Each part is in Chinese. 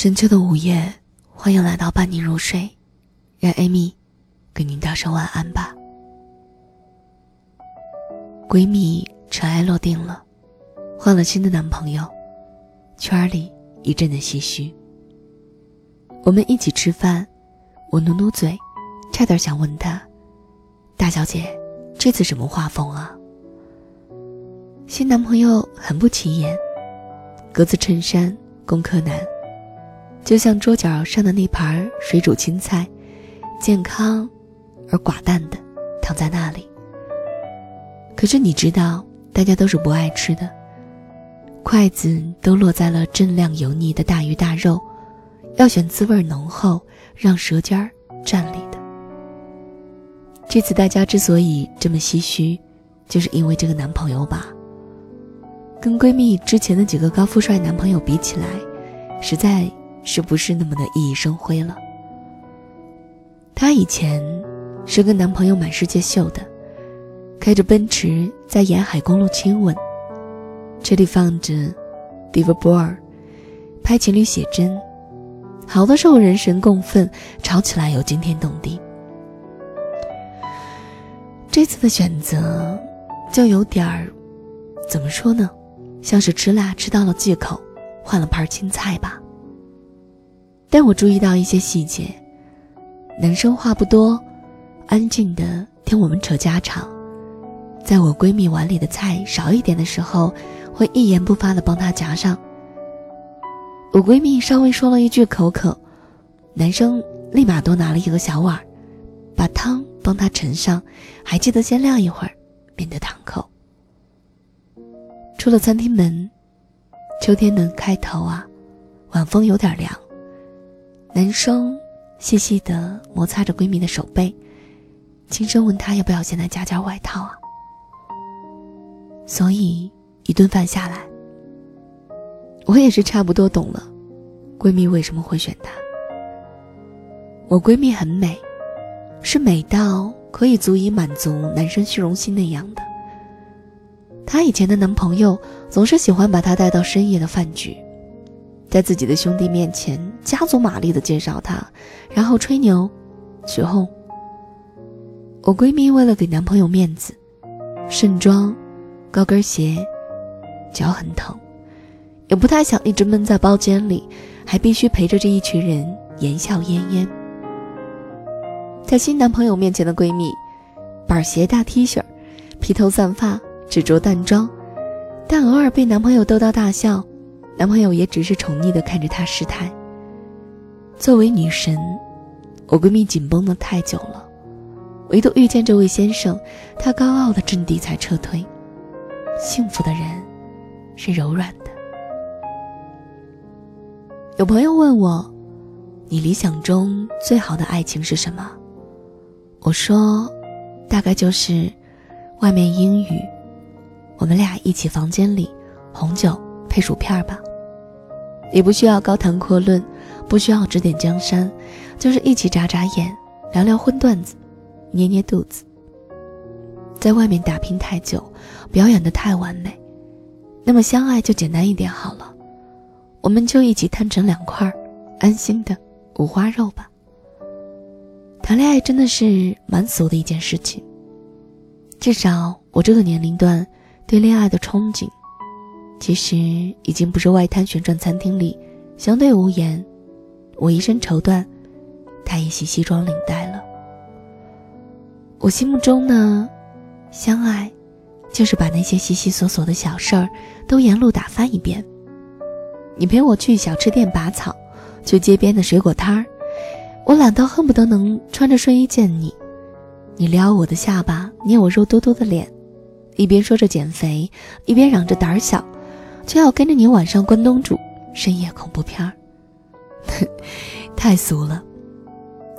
深秋的午夜，欢迎来到伴你入睡，让 Amy 跟您道声晚安吧。闺蜜尘埃落定了，换了新的男朋友，圈里一阵的唏嘘。我们一起吃饭，我努努嘴，差点想问她：“大小姐，这次什么画风啊？”新男朋友很不起眼，格子衬衫，工科男。就像桌角上的那盘水煮青菜，健康而寡淡的躺在那里。可是你知道，大家都是不爱吃的，筷子都落在了锃亮油腻的大鱼大肉，要选滋味浓厚、让舌尖儿站立的。这次大家之所以这么唏嘘，就是因为这个男朋友吧。跟闺蜜之前的几个高富帅男朋友比起来，实在。是不是那么的熠熠生辉了？她以前是跟男朋友满世界秀的，开着奔驰在沿海公路亲吻，车里放着 Diva b o r 拍情侣写真，好的时候人神共愤，吵起来又惊天动地。这次的选择就有点儿，怎么说呢？像是吃辣吃到了忌口，换了盘青菜吧。但我注意到一些细节，男生话不多，安静的听我们扯家常，在我闺蜜碗里的菜少一点的时候，会一言不发的帮她夹上。我闺蜜稍微说了一句口渴，男生立马多拿了一个小碗，把汤帮她盛上，还记得先晾一会儿，免得烫口。出了餐厅门，秋天的开头啊，晚风有点凉。男生细细的摩擦着闺蜜的手背，轻声问她要不要现在加件外套啊？所以一顿饭下来，我也是差不多懂了，闺蜜为什么会选他。我闺蜜很美，是美到可以足以满足男生虚荣心那样的。她以前的男朋友总是喜欢把她带到深夜的饭局。在自己的兄弟面前加足马力的介绍他，然后吹牛、起哄。我闺蜜为了给男朋友面子，盛装、高跟鞋，脚很疼，也不太想一直闷在包间里，还必须陪着这一群人言笑晏晏。在新男朋友面前的闺蜜，板鞋、大 T 恤，披头散发，只着淡妆，但偶尔被男朋友逗到大笑。男朋友也只是宠溺的看着她失态。作为女神，我闺蜜紧绷的太久了，唯独遇见这位先生，她高傲的阵地才撤退。幸福的人，是柔软的。有朋友问我，你理想中最好的爱情是什么？我说，大概就是，外面阴雨，我们俩一起房间里，红酒配薯片吧。也不需要高谈阔论，不需要指点江山，就是一起眨眨眼，聊聊荤段子，捏捏肚子。在外面打拼太久，表演的太完美，那么相爱就简单一点好了，我们就一起摊成两块，安心的五花肉吧。谈恋爱真的是蛮俗的一件事情，至少我这个年龄段对恋爱的憧憬。其实已经不是外滩旋转餐厅里相对无言，我一身绸缎，他一袭西装领带了。我心目中呢，相爱，就是把那些细细琐琐的小事儿都沿路打翻一遍。你陪我去小吃店拔草，去街边的水果摊儿，我懒到恨不得能穿着睡衣见你。你撩我的下巴，捏我肉嘟嘟的脸，一边说着减肥，一边嚷着胆小。就要跟着你晚上关东煮、深夜恐怖片儿，太俗了，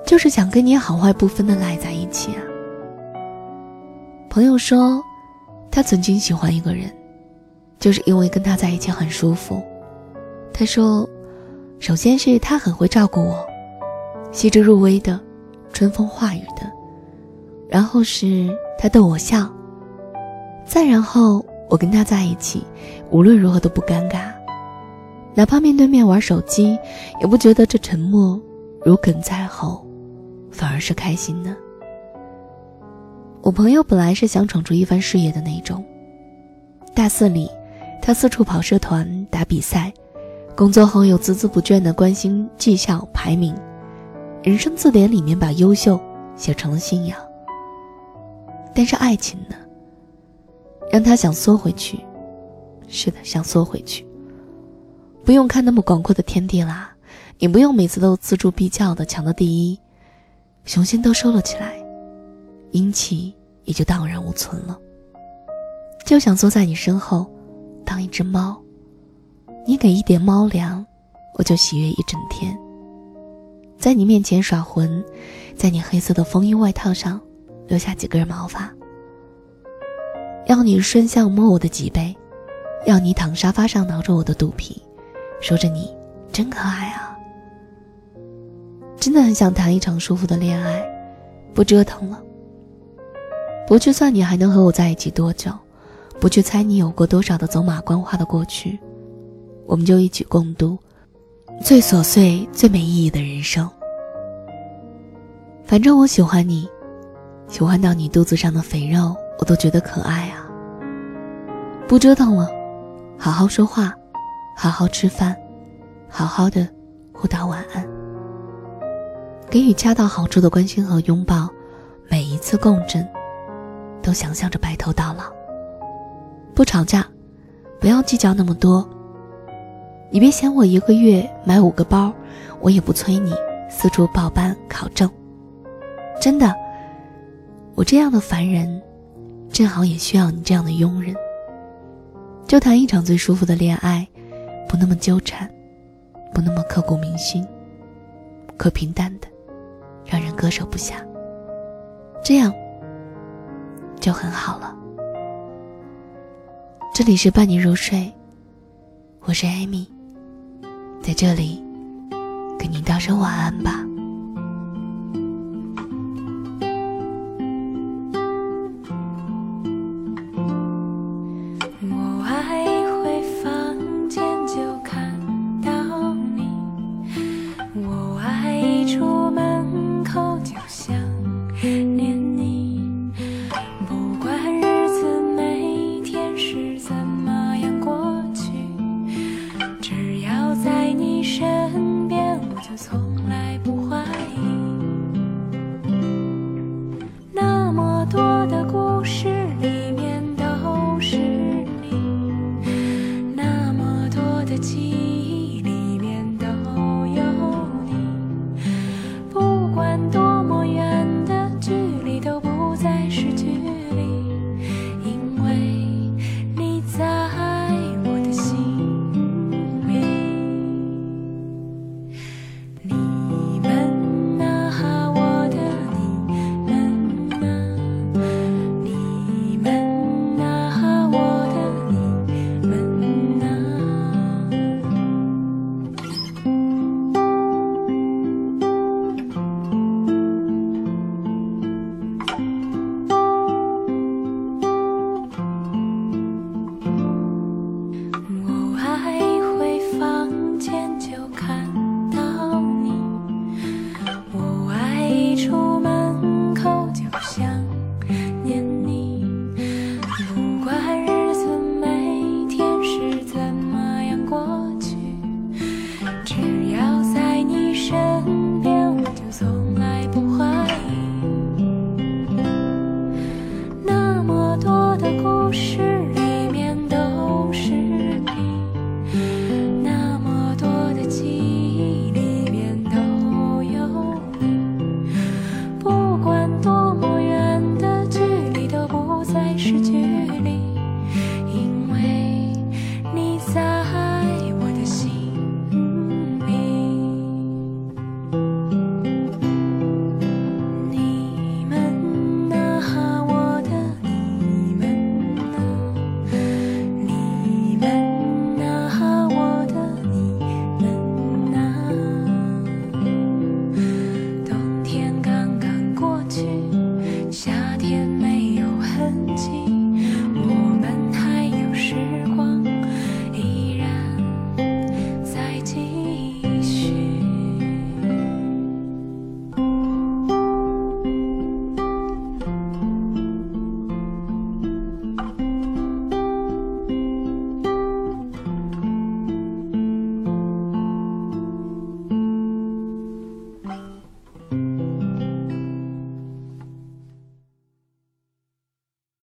就是想跟你好坏不分的赖在一起啊。朋友说，他曾经喜欢一个人，就是因为跟他在一起很舒服。他说，首先是他很会照顾我，细致入微的，春风化雨的；然后是他逗我笑，再然后。我跟他在一起，无论如何都不尴尬。哪怕面对面玩手机，也不觉得这沉默如鲠在喉，反而是开心的。我朋友本来是想闯出一番事业的那种，大四里，他四处跑社团、打比赛，工作后又孜孜不倦地关心绩效排名，人生字典里面把优秀写成了信仰。但是爱情呢，让他想缩回去，是的，想缩回去。不用看那么广阔的天地啦，也不用每次都锱铢必较的抢到第一，雄心都收了起来。阴气也就荡然无存了。就想坐在你身后，当一只猫，你给一点猫粮，我就喜悦一整天。在你面前耍浑，在你黑色的风衣外套上留下几根毛发。要你伸向摸我的脊背，要你躺沙发上挠着我的肚皮，说着你真可爱啊。真的很想谈一场舒服的恋爱，不折腾了。不去算你还能和我在一起多久，不去猜你有过多少的走马观花的过去，我们就一起共度最琐碎、最没意义的人生。反正我喜欢你，喜欢到你肚子上的肥肉，我都觉得可爱啊。不折腾了，好好说话，好好吃饭，好好的互道晚安，给予恰到好处的关心和拥抱，每一次共振。都想象着白头到老，不吵架，不要计较那么多。你别嫌我一个月买五个包，我也不催你四处报班考证。真的，我这样的凡人，正好也需要你这样的佣人。就谈一场最舒服的恋爱，不那么纠缠，不那么刻骨铭心，可平淡的，让人割舍不下。这样。就很好了。这里是伴你入睡，我是艾米，在这里跟你道声晚安吧。